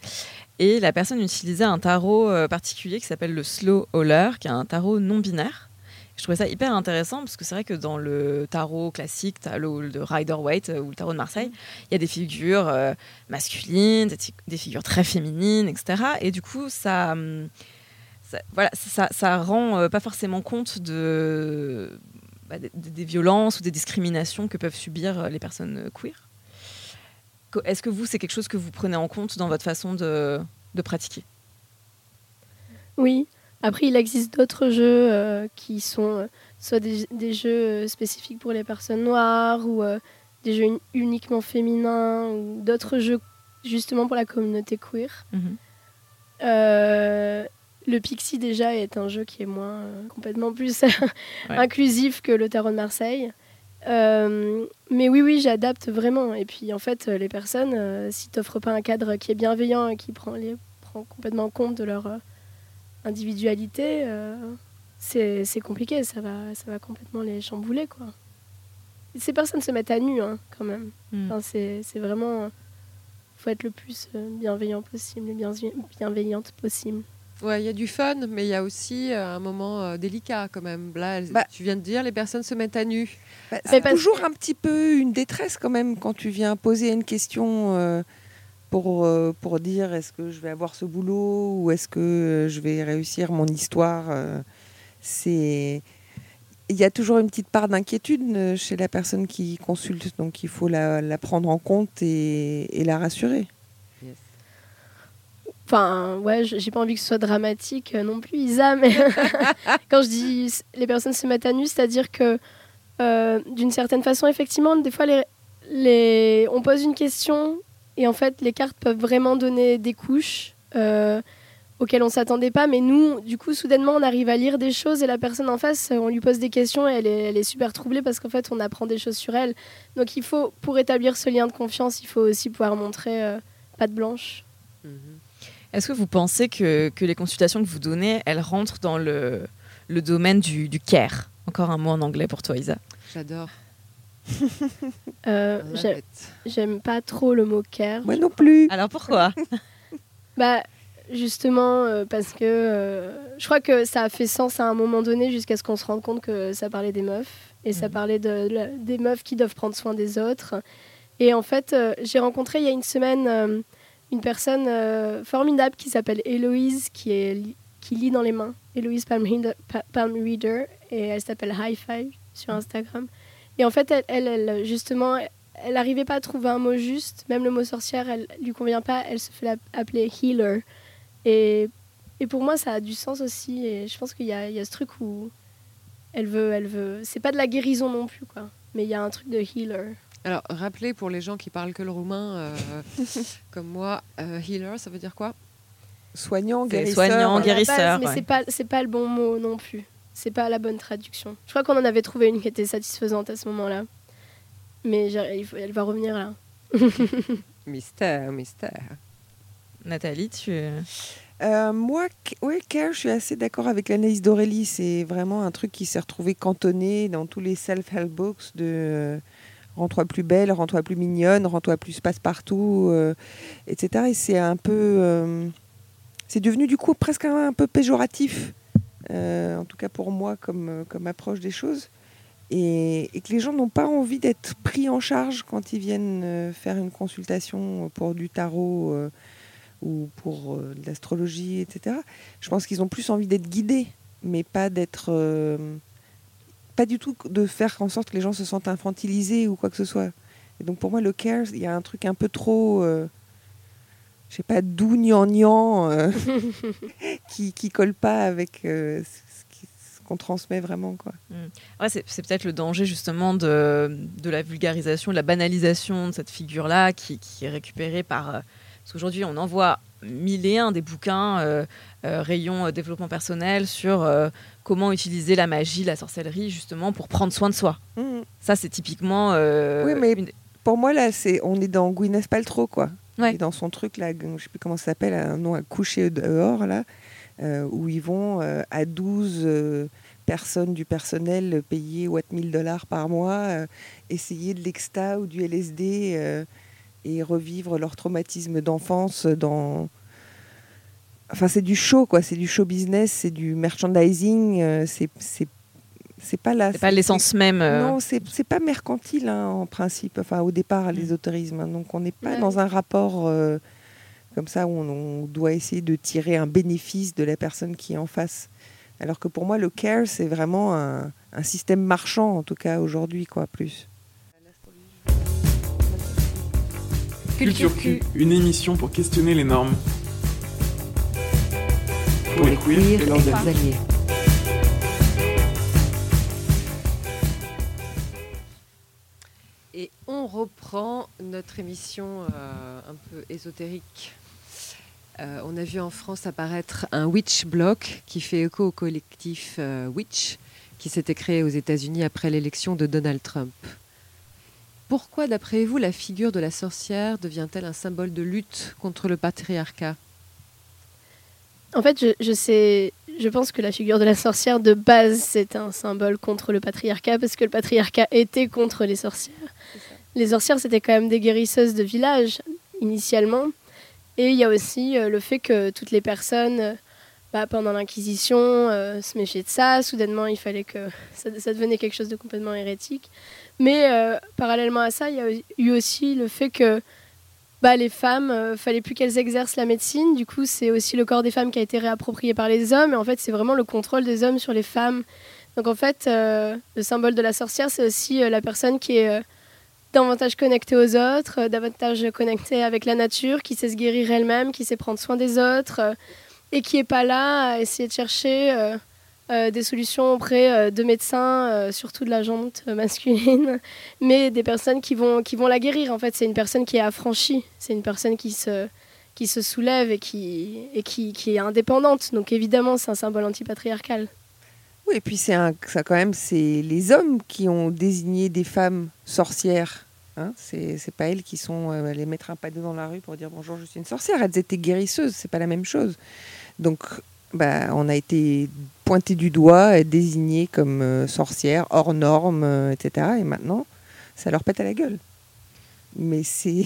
Et la personne utilisait un tarot euh, particulier qui s'appelle le Slow Hauler, qui est un tarot non binaire. Je trouvais ça hyper intéressant parce que c'est vrai que dans le tarot classique, tarot de Rider Waite euh, ou le tarot de Marseille, il y a des figures euh, masculines, des, figures très féminines, etc. Et du coup, ça, hum, ça, voilà, ça, ça rend euh, pas forcément compte de, bah, des, des violences ou des discriminations que peuvent subir euh, les personnes euh, queer. Est-ce que vous, c'est quelque chose que vous prenez en compte dans votre façon de, de pratiquer? Oui. Après, il existe d'autres jeux euh, qui sont soit des, des jeux spécifiques pour les personnes noires ou euh, des jeux uni- uniquement féminins ou d'autres jeux justement pour la communauté queer. Mhm. Euh, le Pixie déjà est un jeu qui est moins euh, complètement plus inclusif que le Tarot de Marseille. Euh, mais oui, oui, j'adapte vraiment. Et puis en fait, euh, les personnes, euh, si t'offres pas un cadre qui est bienveillant et qui prend, les, prend complètement compte de leur individualité, c'est compliqué. Ça va, ça va complètement les chambouler, quoi. Ces personnes se mettent à nu, hein, quand même. Mm. Enfin, c'est vraiment. faut être le plus bienveillant possible, et bien, bienveillante possible. Ouais, il y a du fun, mais il y a aussi euh, un moment euh, délicat quand même. Là, elles- Bah- tu viens de dire, les personnes se mettent à nu. Bah, Mais c'est parce- toujours un petit peu une détresse quand même quand tu viens poser une question euh, pour, euh, pour dire est-ce que je vais avoir ce boulot ou est-ce que euh, je vais réussir mon histoire. euh, c'est il y a toujours une petite part d'inquiétude euh, chez la personne qui consulte, donc il faut la, la prendre en compte et, et la rassurer. Enfin, ouais, j'ai pas envie que ce soit dramatique euh, non plus, Isa, mais quand je dis les personnes se mettent à nu, c'est-à-dire que euh, d'une certaine façon, effectivement, des fois, les, on pose une question et en fait, les cartes peuvent vraiment donner des couches euh, auxquelles on s'attendait pas, mais nous, du coup, soudainement, on arrive à lire des choses et la personne en face, on lui pose des questions et elle est, super troublée parce qu'en fait, on apprend des choses sur elle. Donc, il faut, pour établir ce lien de confiance, il faut aussi pouvoir montrer euh, patte blanche. Est-ce que vous pensez que, que les consultations que vous donnez, elles rentrent dans le, le domaine du, du care? Encore un mot en anglais pour toi, Isa. J'adore. Euh. J'aime pas trop le mot care. Moi non plus. Alors pourquoi? Bah, justement, euh, parce que euh, je crois que ça a fait sens à un moment donné jusqu'à ce qu'on se rende compte que ça parlait des meufs et ça Mhm. parlait de, des meufs qui doivent prendre soin des autres. Et en fait, euh, j'ai rencontré il y a une semaine euh, une personne euh, formidable qui s'appelle Héloïse, qui, est, qui lit dans les mains. Héloïse Palm Reader, et elle s'appelle High Five sur Instagram. Et en fait, elle, elle, justement, elle n'arrivait pas à trouver un mot juste. Même le mot sorcière, elle lui convient pas. Elle se fait appeler healer. Et Et pour moi, ça a du sens aussi. Et je pense qu'il y y a ce truc où elle veut, elle veut. C'est pas de la guérison non plus, quoi. Mais il y a un truc de healer. Alors, rappelez pour les gens qui parlent que le roumain, euh, comme moi, euh, healer, ça veut dire quoi? Soignant, guérisseur. soignant, guérisseur. base, mais ouais. c'est pas, c'est pas le bon mot non plus. C'est pas la bonne traduction. Je crois qu'on en avait trouvé une qui était satisfaisante à ce moment-là. Mais j'ai- il faut- elle va revenir là. Mystère, mystère. Nathalie, tu. Euh, moi, K- ouais, Care, je suis assez d'accord avec l'analyse d'Aurélie. C'est vraiment un truc qui s'est retrouvé cantonné dans tous les self-help books de euh, rends-toi plus belle, rends-toi plus mignonne, rends-toi plus passe-partout, euh, etc. Et c'est un peu. euh, c'est devenu du coup presque un, peu péjoratif, euh, en tout cas pour moi, comme, comme approche des choses. Et, que les gens n'ont pas envie d'être pris en charge quand ils viennent faire une consultation pour du tarot. ou pour de l'astrologie, etc. Je pense qu'ils ont plus envie d'être guidés, mais pas d'être. Pas du tout de faire en sorte que les gens se sentent infantilisés ou quoi que ce soit. Et donc pour moi, le care, il y a un truc un peu trop. euh, je sais pas, doux, gnangnan, euh, qui, qui colle pas avec euh, ce qu'on transmet vraiment. Quoi. Ouais, c'est peut-être le danger justement de, de la vulgarisation, de la banalisation de cette figure-là qui, qui est récupérée par... euh, parce qu'aujourd'hui, on envoie mille et un des bouquins euh, rayon euh, développement personnel sur comment utiliser la magie, la sorcellerie, justement, pour prendre soin de soi. Mhm. Ça, c'est typiquement... euh, Oui, mais une- Pour moi, là, c'est on est dans Gwyneth Paltrow, quoi. Ouais. Et dans son truc, là, je sais plus comment ça s'appelle, un nom à coucher dehors, là, euh, où ils vont euh, à 12 euh, personnes du personnel payer what 1000 dollars par mois, essayer de l'exta ou du LSD et revivre leur traumatisme d'enfance dans. Enfin, c'est du show, quoi. C'est du show business, c'est du merchandising. euh, c'est c'est c'est pas là. c'est pas l'essence même... euh, Non, c'est c'est pas mercantile hein, en principe, enfin au départ l'ésotérisme. hein. donc on n'est pas Ouais. dans un rapport euh, comme ça où on, on doit essayer de tirer un bénéfice de la personne qui est en face. Alors que pour moi le care c'est vraiment un, un système marchand en tout cas aujourd'hui quoi plus. Culture Q, une émission pour questionner les normes. Pour les queers et leurs alliés. alliés. Et on reprend notre émission euh, un peu ésotérique. Euh, on a vu en France apparaître un Witch Block qui fait écho au collectif euh, Witch qui s'était créé aux États-Unis après l'élection de Donald Trump. Pourquoi, d'après vous, la figure de la sorcière devient-elle un symbole de lutte contre le patriarcat? En fait, je, je sais, je pense que la figure de la sorcière de base, c'est un symbole contre le patriarcat parce que le patriarcat était contre les sorcières. Les sorcières, c'était quand même des guérisseuses de village initialement. Et il y a aussi euh, le fait que toutes les personnes, euh, bah, pendant l'Inquisition, euh, se méfiaient de ça. Soudainement, il fallait que ça, ça devenait quelque chose de complètement hérétique. Mais parallèlement à ça, il y a eu aussi le fait que bah, les femmes, euh, fallait plus qu'elles exercent la médecine. Du coup, c'est aussi le corps des femmes qui a été réapproprié par les hommes. Et en fait, c'est vraiment le contrôle des hommes sur les femmes. Donc en fait, euh, le symbole de la sorcière, c'est aussi euh, la personne qui est euh, davantage connectée aux autres, davantage connectée avec la nature, qui sait se guérir elle-même, qui sait prendre soin des autres, et qui est pas là à essayer de chercher euh, des solutions auprès euh, de médecins, euh, surtout de la jante masculine, mais des personnes qui vont, qui vont la guérir. En fait, c'est une personne qui est affranchie, c'est une personne qui se, qui se soulève et, qui, et qui, qui est indépendante. Donc évidemment, c'est un symbole antipatriarcal. Oui et puis c'est ça quand même c'est les hommes qui ont désigné des femmes sorcières. Hein c'est pas elles qui sont allées mettre un padeau dans la rue pour dire bonjour je suis une sorcière. Elles étaient guérisseuses, c'est pas la même chose. Donc bah, on a été pointé du doigt, et désigné comme euh, sorcières, hors normes, euh, etc. Et maintenant, ça leur pète à la gueule. Mais c'est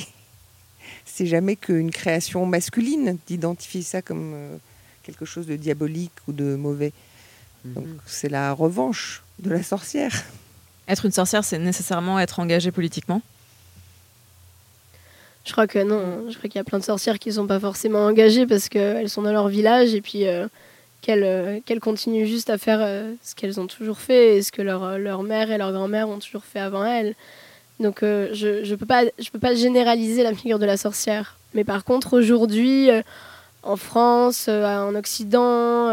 c'est jamais qu'une création masculine d'identifier ça comme euh, quelque chose de diabolique ou de mauvais. Donc c'est la revanche de la sorcière. Être une sorcière, c'est nécessairement être engagé politiquement? Je crois que non. Je crois qu'il y a plein de sorcières qui ne sont pas forcément engagées parce qu'elles sont dans leur village et puis euh, qu'elles euh, qu'elles continuent juste à faire euh, ce qu'elles ont toujours fait et ce que leur, euh, leur mère et leur grand-mère ont toujours fait avant elles. Donc je ne peux, pas- je peux pas généraliser la figure de la sorcière. Mais par contre, aujourd'hui, en France, en Occident.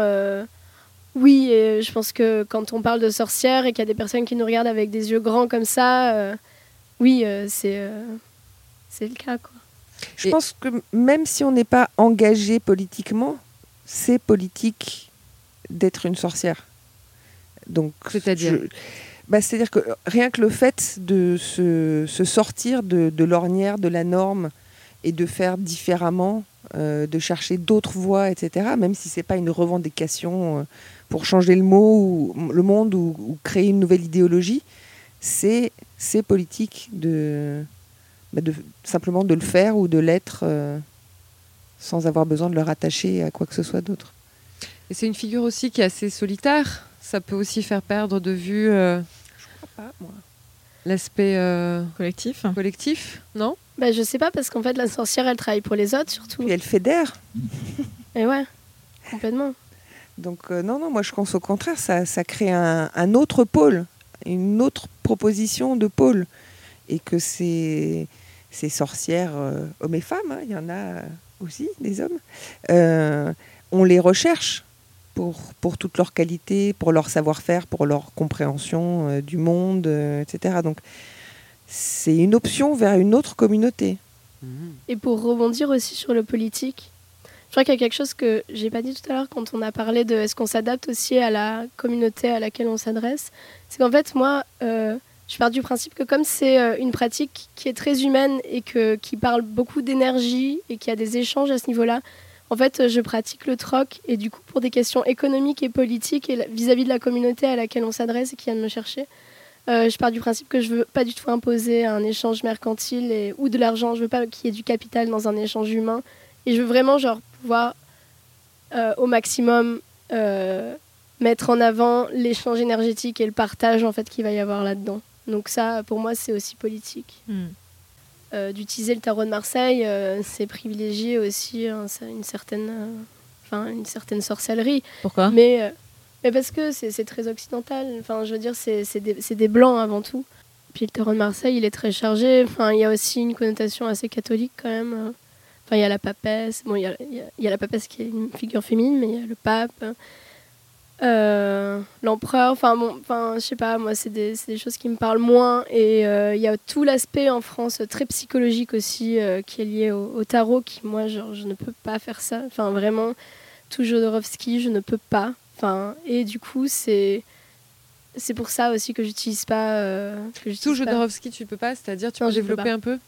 oui, je pense que quand on parle de sorcières et qu'il y a des personnes qui nous regardent avec des yeux grands comme ça, oui, c'est c'est le cas. Quoi. Je pense que même si on n'est pas engagé politiquement, c'est politique d'être une sorcière. Donc, c'est-à-dire bah, C'est-à-dire que rien que le fait de se, sortir de, l'ornière, de la norme, et de faire différemment, euh, de chercher d'autres voies, etc., même si ce n'est pas une revendication euh, pour changer le, mot ou, le monde ou, créer une nouvelle idéologie, c'est politique de, bah, de, simplement de le faire ou de l'être euh, sans avoir besoin de le rattacher à quoi que ce soit d'autre. Et c'est une figure aussi qui est assez solitaire. Ça peut aussi faire perdre de vue. Euh, l'aspect euh, collectif. Collectif, non? Bah, Je sais pas, parce qu'en fait, la sorcière, elle travaille pour les autres surtout. Et elle fédère. Et ouais, complètement. Donc, non, non, moi je pense au contraire, ça, ça crée un, un, autre pôle, une autre proposition de pôle. Et que ces, ces sorcières, hommes et femmes, hein, il y en a aussi, des hommes, on les recherche pour, pour toutes leurs qualités, pour leur savoir-faire, pour leur compréhension euh, du monde, euh, etc. Donc c'est une option vers une autre communauté. Et pour rebondir aussi sur le politique, je crois qu'il y a quelque chose que j'ai pas dit tout à l'heure quand on a parlé de est-ce qu'on s'adapte aussi à la communauté à laquelle on s'adresse. C'est qu'en fait, moi, euh, je pars du principe que comme c'est une pratique qui est très humaine et que, qui parle beaucoup d'énergie et qui a des échanges à ce niveau-là, en fait, je pratique le troc et du coup, pour des questions économiques et politiques et vis-à-vis de la communauté à laquelle on s'adresse et qui vient de me chercher, euh, je pars du principe que je veux pas du tout imposer un échange mercantile et, ou de l'argent. Je veux pas qu'il y ait du capital dans un échange humain. Et je veux vraiment genre pouvoir euh, au maximum euh, mettre en avant l'échange énergétique et le partage en fait qu'il va y avoir là-dedans. Donc ça, pour moi, c'est aussi politique. Hmm. Euh, d'utiliser le tarot de Marseille, euh, c'est privilégier aussi hein, une, certaine, euh, enfin, une certaine sorcellerie. Pourquoi? Mais, mais, parce que c'est très occidental. Enfin, je veux dire, c'est des, des, blancs avant tout. Puis le tarot de Marseille, il est très chargé. Enfin, il y a aussi une connotation assez catholique quand même. Enfin, il y a la papesse. Bon, il y a, il y a la papesse qui est une figure féminine, mais il y a le pape. Euh, l'empereur, enfin bon, enfin je sais pas, moi c'est des, des, choses qui me parlent moins. Et euh, il y a tout l'aspect en France très psychologique aussi euh, qui est lié au, tarot qui moi genre je ne peux pas faire ça, enfin vraiment tout Jodorowsky je ne peux pas, enfin et du coup c'est c'est pour ça aussi que j'utilise pas que tout Jodorowsky tu peux pas, c'est-à-dire tu peux développer un peu?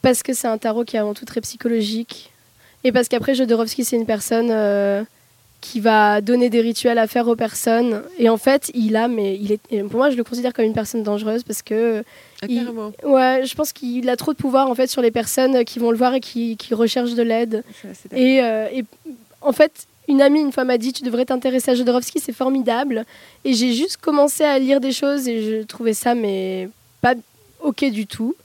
Parce que c'est un tarot qui est avant tout très psychologique. Et parce qu'après Jodorowsky c'est une personne qui va donner des rituels à faire aux personnes. Et en fait, il a, mais il est, pour moi, je le considère comme une personne dangereuse parce que. Ah, ouais, je pense qu'il a trop de pouvoir en fait sur les personnes qui vont le voir et qui, qui recherchent de l'aide. Et, euh, et, en fait, une amie une fois m'a dit tu devrais t'intéresser à Jodorowsky, c'est formidable. Et j'ai juste commencé à lire des choses et je trouvais ça mais pas ok du tout.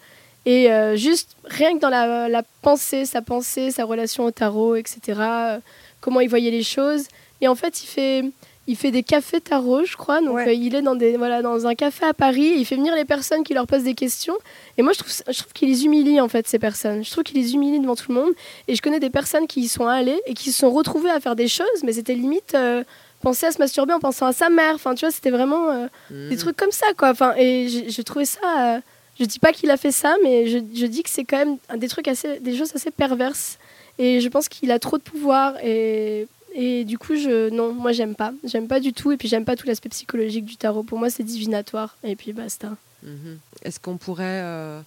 Et euh, juste rien que dans la, la, pensée, sa pensée, sa relation au tarot, etc comment il voyait les choses. Et en fait, il fait, il fait des cafés tarot, je crois. Donc, euh, il est dans, des, voilà, dans un café à Paris. il fait venir les personnes qui leur posent des questions. Et moi, je trouve, je trouve qu'il les humilie, en fait, ces personnes. Je trouve qu'il les humilie devant tout le monde. Et je connais des personnes qui y sont allées et qui se sont retrouvées à faire des choses, mais c'était limite euh, penser à se masturber en pensant à sa mère. Enfin, tu vois, c'était vraiment euh, mmh. des trucs comme ça, quoi. Enfin, et je trouvais ça. je dis pas qu'il a fait ça, mais je, je dis que c'est quand même des trucs assez, des choses assez perverses. Et je pense qu'il a trop de pouvoir et, et du coup, je, non, moi j'aime pas. J'aime pas du tout. Et puis j'aime pas tout l'aspect psychologique du tarot. Pour moi, c'est divinatoire. Et puis basta. Mhm. Est-ce qu'on pourrait euh,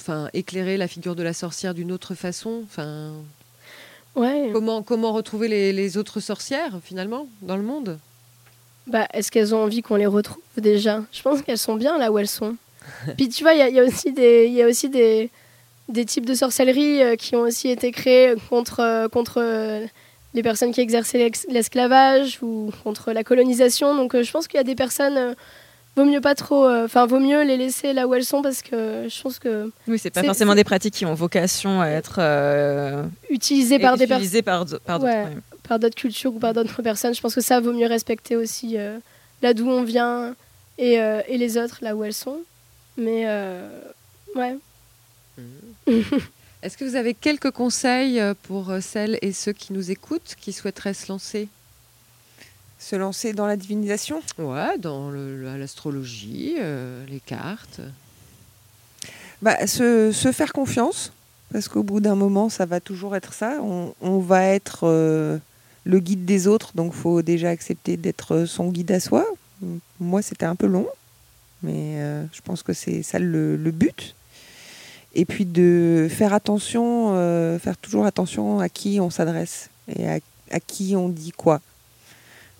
enfin, éclairer la figure de la sorcière d'une autre façon? Enfin, ouais. comment, comment retrouver les, les autres sorcières finalement dans le monde? Bah, Est-ce qu'elles ont envie qu'on les retrouve déjà? Je pense qu'elles sont bien là où elles sont. puis tu vois, il y, y, a aussi des. Y a aussi des des types de sorcellerie euh, qui ont aussi été créés contre, euh, contre euh, les personnes qui exerçaient l'esclavage ou contre la colonisation. Donc je pense qu'il y a des personnes vaut mieux pas trop enfin vaut mieux les laisser là où elles sont parce que je pense que oui c'est pas forcément des pratiques qui ont vocation à être utilisées par des personnes par, par d'autres par d'autres cultures ou par d'autres personnes. Je pense que ça vaut mieux respecter aussi là d'où on vient et, et, les autres là où elles sont. Mais ouais Est-ce que vous avez quelques conseils euh, pour euh, celles et ceux qui nous écoutent, qui souhaiteraient se lancer? Se lancer dans la divinisation? Ouais, dans le- l'astrologie, euh, les cartes. bah, se, se faire confiance, parce qu'au bout d'un moment, ça va toujours être ça. On, on va être euh, le guide des autres, donc faut déjà accepter d'être son guide à soi. Moi, c'était un peu long, mais euh, je pense que c'est ça le, le but. Et puis de faire attention, euh, faire toujours attention à qui on s'adresse et à, à qui on dit quoi.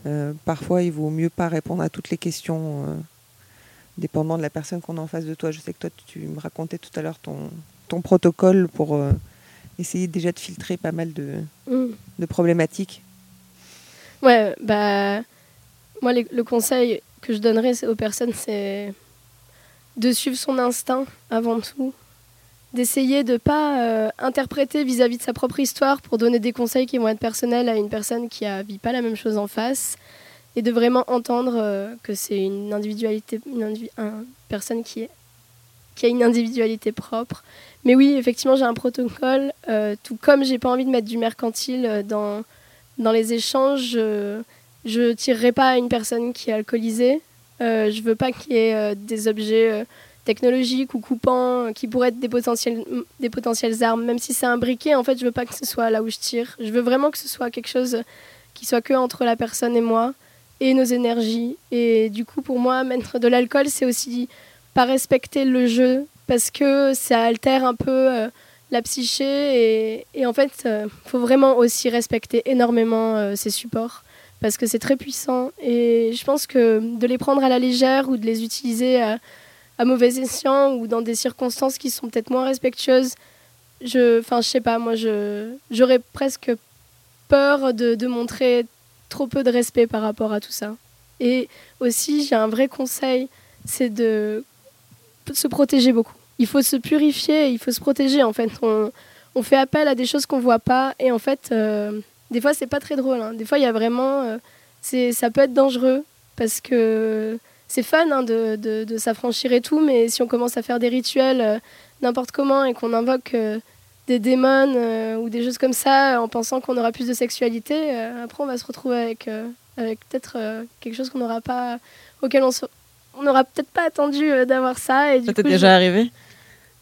Euh, parfois, il vaut mieux pas répondre à toutes les questions, euh, dépendant de la personne qu'on a en face de toi. Je sais que toi, tu me racontais tout à l'heure ton, ton protocole pour essayer déjà de filtrer pas mal de, Mm. de problématiques. Ouais, bah, moi, les- le conseil que je donnerais aux personnes, c'est de suivre son instinct avant tout, d'essayer de pas euh, interpréter vis-à-vis de sa propre histoire pour donner des conseils qui vont être personnels à une personne qui ne vit pas la même chose en face, et de vraiment entendre euh, que c'est une individualité, une personne qui, a une individualité propre. Mais oui, effectivement, j'ai un protocole, euh, tout comme j'ai pas envie de mettre du mercantile dans dans les échanges, je, je tirerai pas à une personne qui est alcoolisée. Je veux pas qu'il y ait des objets technologiques ou coupants euh, qui pourraient être des potentielles, des potentielles armes. Même si c'est un briquet, en fait, je veux pas que ce soit là où je tire. Je veux vraiment que ce soit quelque chose qui soit que entre la personne et moi et nos énergies. Et du coup, pour moi, mettre de l'alcool, c'est aussi pas respecter le jeu parce que ça altère un peu euh, la psyché et, et en fait, il faut vraiment aussi respecter énormément euh, ces supports parce que c'est très puissant et je pense que de les prendre à la légère ou de les utiliser à, mauvais escient ou dans des circonstances qui sont peut-être moins respectueuses, je, enfin, je sais pas, moi, je, j'aurais presque peur de, de montrer trop peu de respect par rapport à tout ça. Et aussi, j'ai un vrai conseil, c'est de se protéger beaucoup. Il faut se purifier, il faut se protéger. En fait, on, on fait appel à des choses qu'on voit pas, et en fait, euh, des fois, c'est pas très drôle. hein. Des fois, il y a vraiment, euh, c'est, ça peut être dangereux parce que c'est fun hein, de, de, de s'affranchir et tout, mais si on commence à faire des rituels euh, n'importe comment et qu'on invoque euh, des démons euh, ou des choses comme ça en pensant qu'on aura plus de sexualité, après on va se retrouver avec, avec peut-être quelque chose qu'on n'aura pas, auquel on se- on n'aura peut-être pas attendu d'avoir ça. Et du Ça t'est déjà je- arrivé?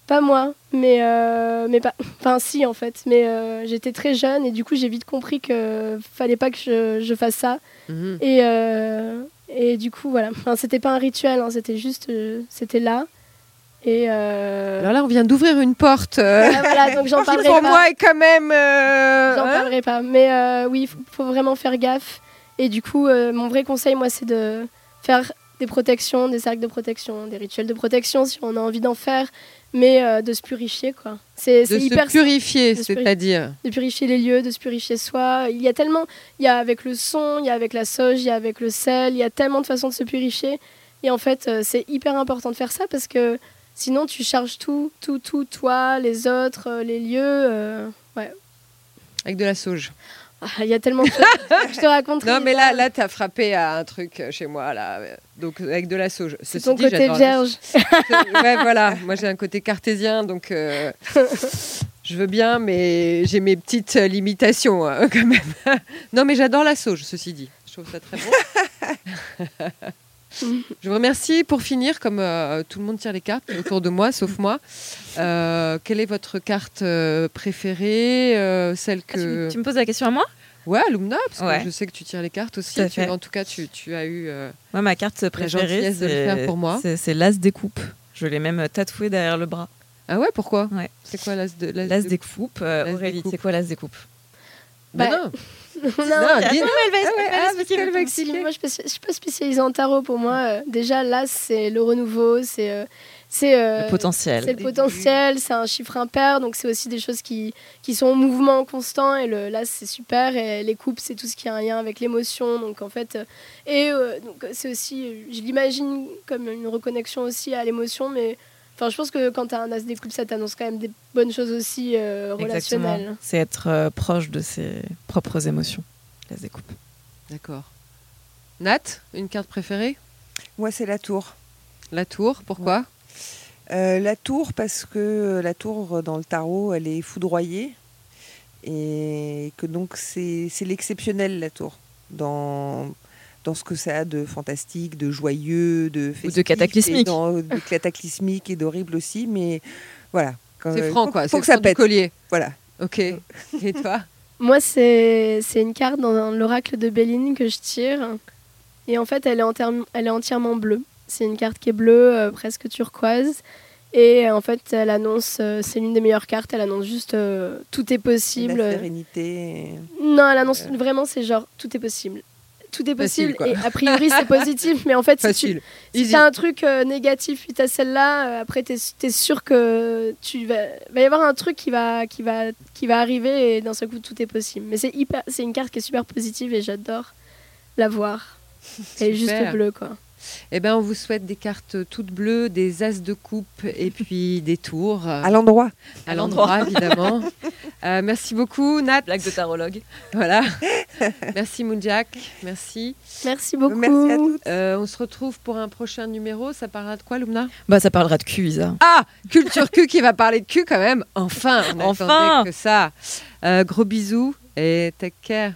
Pas moi, mais, mais pas, enfin si en fait, mais j'étais très jeune et du coup j'ai vite compris que fallait pas que je, je fasse ça. Mhm. Et, et du coup, voilà. Enfin, c'était pas un rituel, hein, c'était juste. euh, c'était là. Et. euh, Alors là, on vient d'ouvrir une porte. euh, voilà, voilà, donc j'en parlerai pour pas. moi est quand même. J'en hein parlerai pas. Mais oui, il faut, faut vraiment faire gaffe. Et du coup, mon vrai conseil, moi, c'est de faire des protections, des cercles de protection, des rituels de protection si on a envie d'en faire, mais euh, de se purifier, quoi. C'est de hyper se purifier. c'est-à-dire. de purifier les lieux, de se purifier soi. Il y a tellement, il y a avec le son, il y a avec la sauge, il y a avec le sel, il y a tellement de façons de se purifier. Et en fait, euh, c'est hyper important de faire ça parce que sinon tu charges tout, tout, tout, toi, les autres, euh, les lieux. ouais. Avec de la sauge. Ah, Il y a tellement de choses. Je te raconte. Non, mais là, là, t'as frappé à un truc euh, chez moi, là. euh, Donc, avec de la sauge. c'est ton dit, côté la vierge. sauge. ouais, voilà. Moi, j'ai un côté cartésien, donc euh, je veux bien, mais j'ai mes petites limitations, hein, quand même. non, mais j'adore la sauge, ceci dit. Je trouve ça très bon. Je vous remercie. Pour finir, comme euh, tout le monde tire les cartes autour de moi, sauf moi, euh, quelle est votre carte euh, préférée Celle Ah, tu, que. tu me poses la question à moi? Ouais, Lumna, parce que je sais que tu tires les cartes aussi. Tu- en tout cas, tu, tu as eu. Moi, ma carte préférée, c'est faire pour moi. c'est- c'est l'as des coupes. Je l'ai même tatoué derrière le bras. Ah ouais, pourquoi? Ouais. C'est quoi l'as de l'as L'as de- des coupes. Aurélie, c'est quoi l'as des coupes? Bah Bah, non. Non, Non, elle va qu'elle va expliquer. moi, je je suis pas spécialisée en tarot. Pour moi, euh, déjà, là, c'est le renouveau, c'est euh, c'est euh, Le potentiel. C'est le potentiel, c'est un chiffre impair, donc c'est aussi des choses qui, qui sont en mouvement constant. Et le, là, c'est super. Et les coupes, c'est tout ce qui a un lien avec l'émotion. Donc en fait, et donc c'est aussi, je l'imagine comme une reconnexion aussi à l'émotion, mais enfin, je pense que quand tu as un as des coupes, ça t'annonce quand même des bonnes choses aussi euh, relationnelles. C'est être euh, proche de ses propres émotions. L'as des coupes. D'accord. Nat, une carte préférée? Moi, c'est la tour. La tour, pourquoi? Euh, la tour, parce que la tour dans le tarot, elle est foudroyée. Et que donc c'est c'est l'exceptionnel, la tour. Dans, dans ce que ça a de fantastique, de joyeux, de festif, et cataclysmique. dans- de cataclysmique et d'horrible aussi. Mais voilà. C'est franc, faut- quoi. Faut que ça franc pète. collier. Voilà. Ok. Et toi Moi, c'est c'est une carte dans l'oracle de Béline que je tire. Et en fait, elle est, entièrement- elle est entièrement bleue. C'est une carte qui est bleue, euh, presque turquoise. Et euh, en fait, elle annonce, euh, c'est l'une des meilleures cartes, elle annonce juste euh, tout est possible. La sérénité. Non, elle annonce vraiment, c'est genre tout est possible. Tout est possible et a priori c'est positif, mais en fait si tu, si t'as un truc euh, négatif puis t'as celle-là, euh, après t'es es sûr que tu vas, va y avoir un truc qui va qui va qui va arriver et d'un seul coup tout est possible. Mais c'est hyper, c'est une carte qui est super positive et j'adore la voir. Elle est juste bleue quoi. Eh ben, on vous souhaite des cartes toutes bleues, des as de coupe et puis des tours. À l'endroit. À l'endroit, évidemment. Euh, merci beaucoup, Nat. Blague de tarologue. Voilà. merci, Moonjack. Merci. Merci beaucoup. Merci à toutes. Euh, on se retrouve pour un prochain numéro. Ça parlera de quoi, Lumna? Bah, ça parlera de cul, Isa. Ah Culture Q qui va parler de cul quand même. Enfin, on Enfin. que ça. Euh, gros bisous et take care.